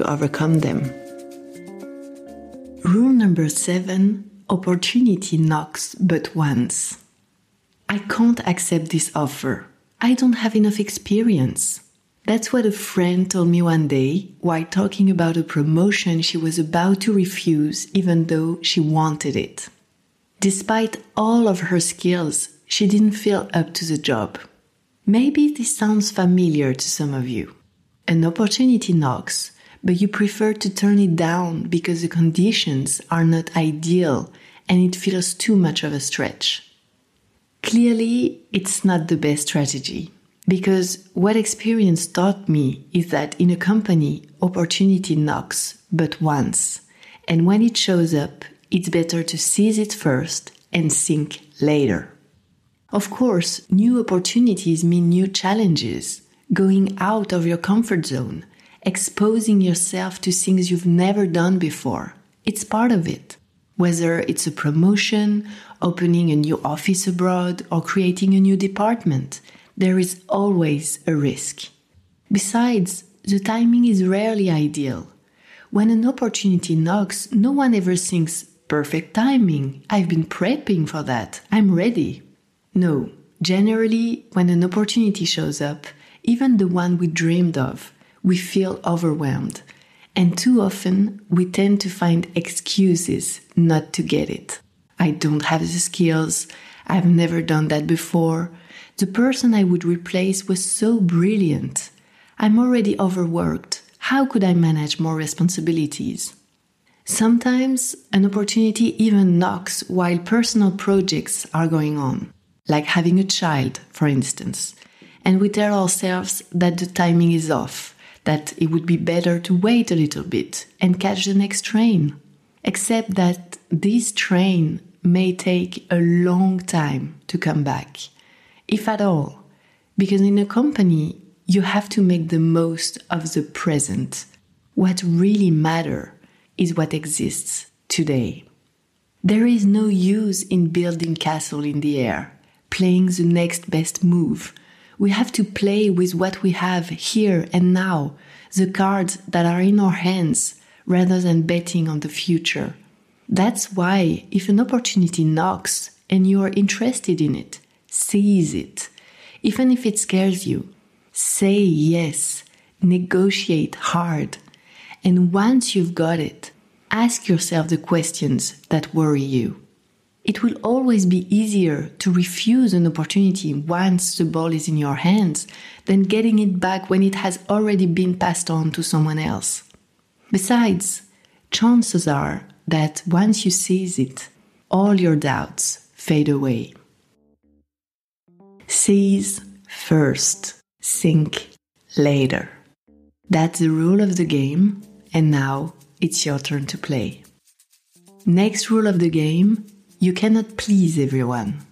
to overcome them. Rule number seven opportunity knocks but once. I can't accept this offer. I don't have enough experience. That's what a friend told me one day while talking about a promotion she was about to refuse, even though she wanted it. Despite all of her skills, she didn't feel up to the job. Maybe this sounds familiar to some of you. An opportunity knocks, but you prefer to turn it down because the conditions are not ideal and it feels too much of a stretch. Clearly, it's not the best strategy because what experience taught me is that in a company, opportunity knocks but once. And when it shows up, it's better to seize it first and think later. Of course, new opportunities mean new challenges, going out of your comfort zone, exposing yourself to things you've never done before. It's part of it. Whether it's a promotion, opening a new office abroad, or creating a new department, there is always a risk. Besides, the timing is rarely ideal. When an opportunity knocks, no one ever thinks, perfect timing, I've been prepping for that, I'm ready. No, generally, when an opportunity shows up, even the one we dreamed of, we feel overwhelmed. And too often, we tend to find excuses not to get it. I don't have the skills. I've never done that before. The person I would replace was so brilliant. I'm already overworked. How could I manage more responsibilities? Sometimes an opportunity even knocks while personal projects are going on, like having a child, for instance. And we tell ourselves that the timing is off, that it would be better to wait a little bit and catch the next train. Except that this train may take a long time to come back, if at all, because in a company, you have to make the most of the present. What really matters is what exists today. There is no use in building castle in the air, playing the next best move. We have to play with what we have here and now, the cards that are in our hands, rather than betting on the future. That's why, if an opportunity knocks and you are interested in it, seize it. Even if it scares you, say yes, negotiate hard. And once you've got it, ask yourself the questions that worry you. It will always be easier to refuse an opportunity once the ball is in your hands than getting it back when it has already been passed on to someone else. Besides, chances are that once you seize it, all your doubts fade away. Seize first, think later. That's the rule of the game, and now it's your turn to play. Next rule of the game you cannot please everyone.